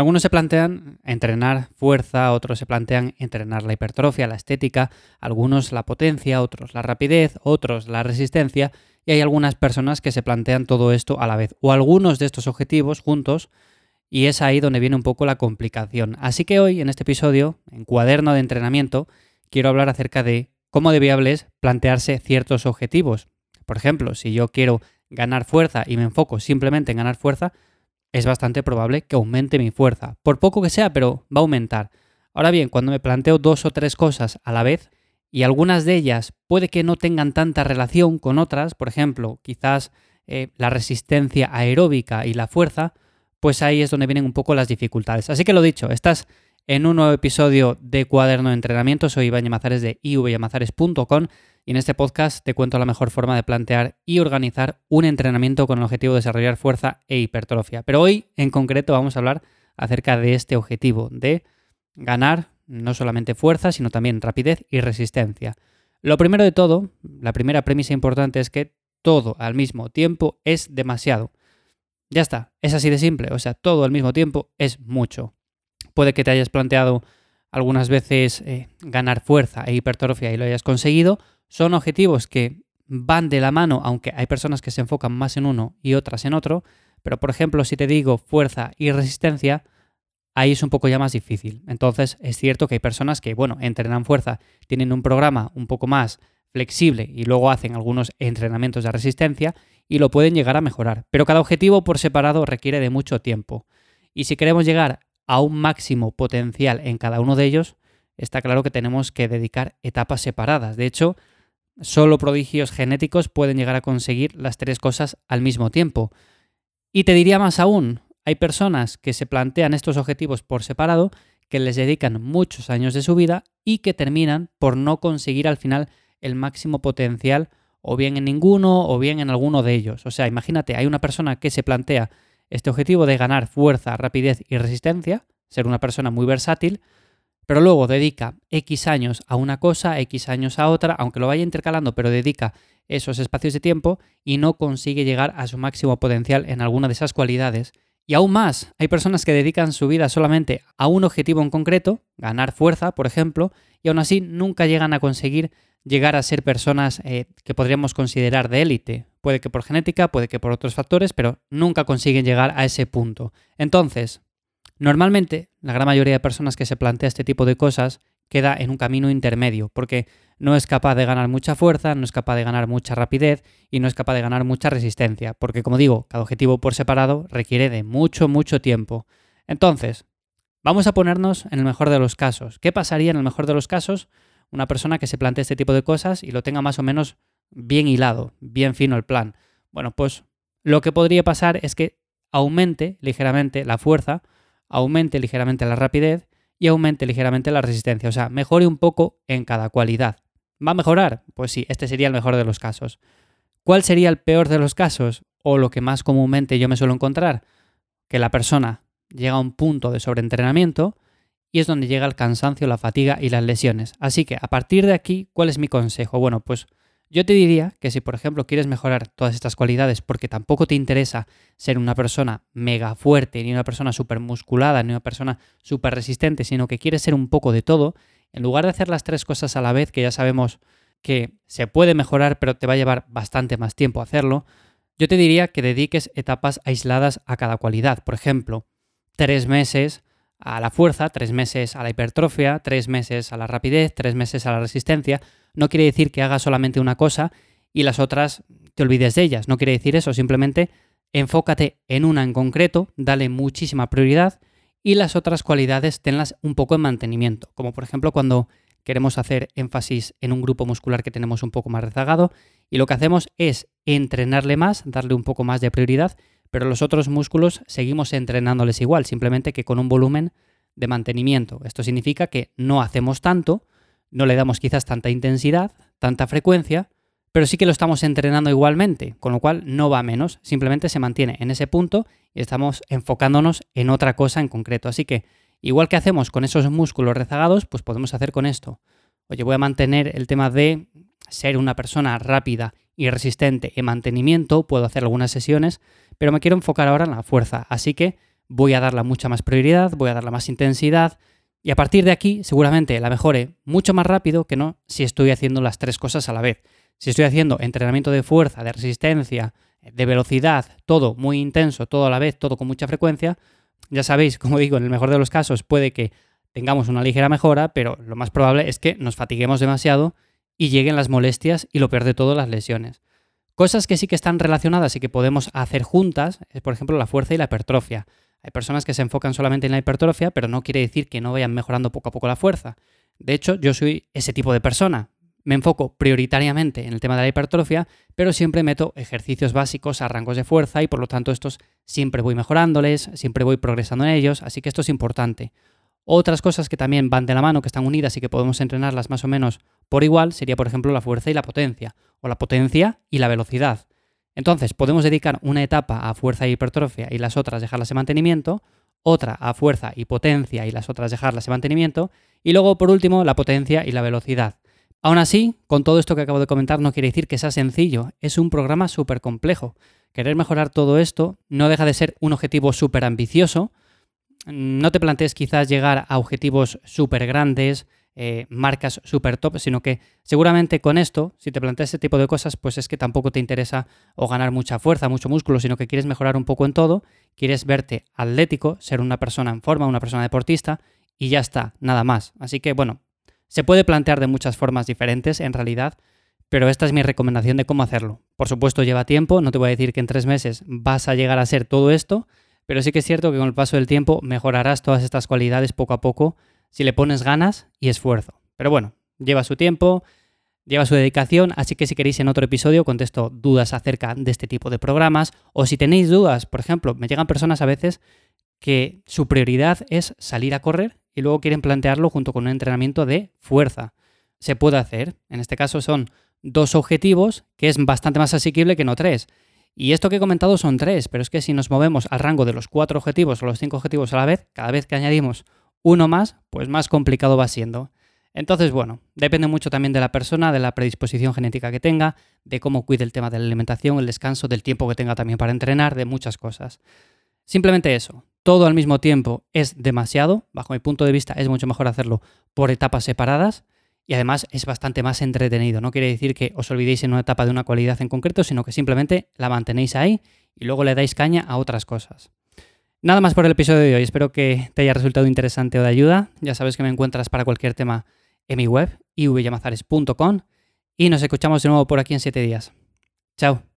Algunos se plantean entrenar fuerza, otros se plantean entrenar la hipertrofia, la estética, algunos la potencia, otros la rapidez, otros la resistencia, y hay algunas personas que se plantean todo esto a la vez, o algunos de estos objetivos juntos, y es ahí donde viene un poco la complicación. Así que hoy, en este episodio, en cuaderno de entrenamiento, quiero hablar acerca de cómo de viable es plantearse ciertos objetivos. Por ejemplo, si yo quiero ganar fuerza y me enfoco simplemente en ganar fuerza, es bastante probable que aumente mi fuerza. Por poco que sea, pero va a aumentar. Ahora bien, cuando me planteo dos o tres cosas a la vez, y algunas de ellas puede que no tengan tanta relación con otras, por ejemplo, quizás eh, la resistencia aeróbica y la fuerza, pues ahí es donde vienen un poco las dificultades. Así que lo dicho, estás en un nuevo episodio de Cuaderno de Entrenamiento. Soy Iván Yamazares de ivyamazares.com y en este podcast te cuento la mejor forma de plantear y organizar un entrenamiento con el objetivo de desarrollar fuerza e hipertrofia. Pero hoy en concreto vamos a hablar acerca de este objetivo, de ganar no solamente fuerza, sino también rapidez y resistencia. Lo primero de todo, la primera premisa importante es que todo al mismo tiempo es demasiado. Ya está, es así de simple, o sea, todo al mismo tiempo es mucho. Puede que te hayas planteado algunas veces eh, ganar fuerza e hipertrofia y lo hayas conseguido, son objetivos que van de la mano, aunque hay personas que se enfocan más en uno y otras en otro, pero por ejemplo, si te digo fuerza y resistencia, ahí es un poco ya más difícil. Entonces, es cierto que hay personas que, bueno, entrenan fuerza, tienen un programa un poco más flexible y luego hacen algunos entrenamientos de resistencia y lo pueden llegar a mejorar. Pero cada objetivo por separado requiere de mucho tiempo. Y si queremos llegar a un máximo potencial en cada uno de ellos, está claro que tenemos que dedicar etapas separadas. De hecho, Solo prodigios genéticos pueden llegar a conseguir las tres cosas al mismo tiempo. Y te diría más aún, hay personas que se plantean estos objetivos por separado, que les dedican muchos años de su vida y que terminan por no conseguir al final el máximo potencial o bien en ninguno o bien en alguno de ellos. O sea, imagínate, hay una persona que se plantea este objetivo de ganar fuerza, rapidez y resistencia, ser una persona muy versátil, pero luego dedica X años a una cosa, X años a otra, aunque lo vaya intercalando, pero dedica esos espacios de tiempo y no consigue llegar a su máximo potencial en alguna de esas cualidades. Y aún más, hay personas que dedican su vida solamente a un objetivo en concreto, ganar fuerza, por ejemplo, y aún así nunca llegan a conseguir llegar a ser personas eh, que podríamos considerar de élite. Puede que por genética, puede que por otros factores, pero nunca consiguen llegar a ese punto. Entonces, Normalmente, la gran mayoría de personas que se plantea este tipo de cosas queda en un camino intermedio, porque no es capaz de ganar mucha fuerza, no es capaz de ganar mucha rapidez y no es capaz de ganar mucha resistencia, porque como digo, cada objetivo por separado requiere de mucho, mucho tiempo. Entonces, vamos a ponernos en el mejor de los casos. ¿Qué pasaría en el mejor de los casos una persona que se plantee este tipo de cosas y lo tenga más o menos bien hilado, bien fino el plan? Bueno, pues lo que podría pasar es que aumente ligeramente la fuerza, aumente ligeramente la rapidez y aumente ligeramente la resistencia. O sea, mejore un poco en cada cualidad. ¿Va a mejorar? Pues sí, este sería el mejor de los casos. ¿Cuál sería el peor de los casos? O lo que más comúnmente yo me suelo encontrar, que la persona llega a un punto de sobreentrenamiento y es donde llega el cansancio, la fatiga y las lesiones. Así que a partir de aquí, ¿cuál es mi consejo? Bueno, pues yo te diría que si, por ejemplo, quieres mejorar todas estas cualidades porque tampoco te interesa ser una persona mega fuerte, ni una persona súper musculada, ni una persona súper resistente, sino que quieres ser un poco de todo, en lugar de hacer las tres cosas a la vez, que ya sabemos que se puede mejorar, pero te va a llevar bastante más tiempo hacerlo, yo te diría que dediques etapas aisladas a cada cualidad. Por ejemplo, tres meses a la fuerza, tres meses a la hipertrofia, tres meses a la rapidez, tres meses a la resistencia, no quiere decir que hagas solamente una cosa y las otras te olvides de ellas. No quiere decir eso, simplemente enfócate en una en concreto, dale muchísima prioridad y las otras cualidades tenlas un poco en mantenimiento. Como por ejemplo cuando queremos hacer énfasis en un grupo muscular que tenemos un poco más rezagado y lo que hacemos es entrenarle más, darle un poco más de prioridad, pero los otros músculos seguimos entrenándoles igual, simplemente que con un volumen de mantenimiento. Esto significa que no hacemos tanto, no le damos quizás tanta intensidad, tanta frecuencia, pero sí que lo estamos entrenando igualmente, con lo cual no va menos, simplemente se mantiene en ese punto y estamos enfocándonos en otra cosa en concreto. Así que, igual que hacemos con esos músculos rezagados, pues podemos hacer con esto. Oye, voy a mantener el tema de ser una persona rápida y resistente en mantenimiento, puedo hacer algunas sesiones, pero me quiero enfocar ahora en la fuerza, así que voy a darla mucha más prioridad, voy a darla más intensidad y a partir de aquí seguramente la mejore mucho más rápido que no si estoy haciendo las tres cosas a la vez. Si estoy haciendo entrenamiento de fuerza, de resistencia, de velocidad, todo muy intenso, todo a la vez, todo con mucha frecuencia, ya sabéis, como digo, en el mejor de los casos puede que tengamos una ligera mejora, pero lo más probable es que nos fatiguemos demasiado y lleguen las molestias y lo peor de todo, las lesiones. Cosas que sí que están relacionadas y que podemos hacer juntas es, por ejemplo, la fuerza y la hipertrofia. Hay personas que se enfocan solamente en la hipertrofia, pero no quiere decir que no vayan mejorando poco a poco la fuerza. De hecho, yo soy ese tipo de persona. Me enfoco prioritariamente en el tema de la hipertrofia, pero siempre meto ejercicios básicos a rangos de fuerza y por lo tanto estos siempre voy mejorándoles, siempre voy progresando en ellos, así que esto es importante. Otras cosas que también van de la mano, que están unidas y que podemos entrenarlas más o menos por igual, sería por ejemplo la fuerza y la potencia, o la potencia y la velocidad. Entonces, podemos dedicar una etapa a fuerza y hipertrofia y las otras dejarlas en mantenimiento, otra a fuerza y potencia y las otras dejarlas en mantenimiento, y luego por último la potencia y la velocidad. Aún así, con todo esto que acabo de comentar no quiere decir que sea sencillo, es un programa súper complejo. Querer mejorar todo esto no deja de ser un objetivo súper ambicioso. No te plantees quizás llegar a objetivos súper grandes, eh, marcas súper top, sino que seguramente con esto, si te planteas ese tipo de cosas, pues es que tampoco te interesa o ganar mucha fuerza, mucho músculo, sino que quieres mejorar un poco en todo, quieres verte atlético, ser una persona en forma, una persona deportista, y ya está, nada más. Así que bueno, se puede plantear de muchas formas diferentes en realidad, pero esta es mi recomendación de cómo hacerlo. Por supuesto lleva tiempo, no te voy a decir que en tres meses vas a llegar a ser todo esto, pero sí que es cierto que con el paso del tiempo mejorarás todas estas cualidades poco a poco si le pones ganas y esfuerzo. Pero bueno, lleva su tiempo, lleva su dedicación, así que si queréis en otro episodio contesto dudas acerca de este tipo de programas o si tenéis dudas, por ejemplo, me llegan personas a veces que su prioridad es salir a correr y luego quieren plantearlo junto con un entrenamiento de fuerza. Se puede hacer. En este caso son dos objetivos, que es bastante más asequible que no tres. Y esto que he comentado son tres, pero es que si nos movemos al rango de los cuatro objetivos o los cinco objetivos a la vez, cada vez que añadimos uno más, pues más complicado va siendo. Entonces, bueno, depende mucho también de la persona, de la predisposición genética que tenga, de cómo cuide el tema de la alimentación, el descanso, del tiempo que tenga también para entrenar, de muchas cosas. Simplemente eso todo al mismo tiempo es demasiado, bajo mi punto de vista es mucho mejor hacerlo por etapas separadas y además es bastante más entretenido. No quiere decir que os olvidéis en una etapa de una cualidad en concreto, sino que simplemente la mantenéis ahí y luego le dais caña a otras cosas. Nada más por el episodio de hoy, espero que te haya resultado interesante o de ayuda. Ya sabes que me encuentras para cualquier tema en mi web, ivyamazares.com y nos escuchamos de nuevo por aquí en 7 días. Chao.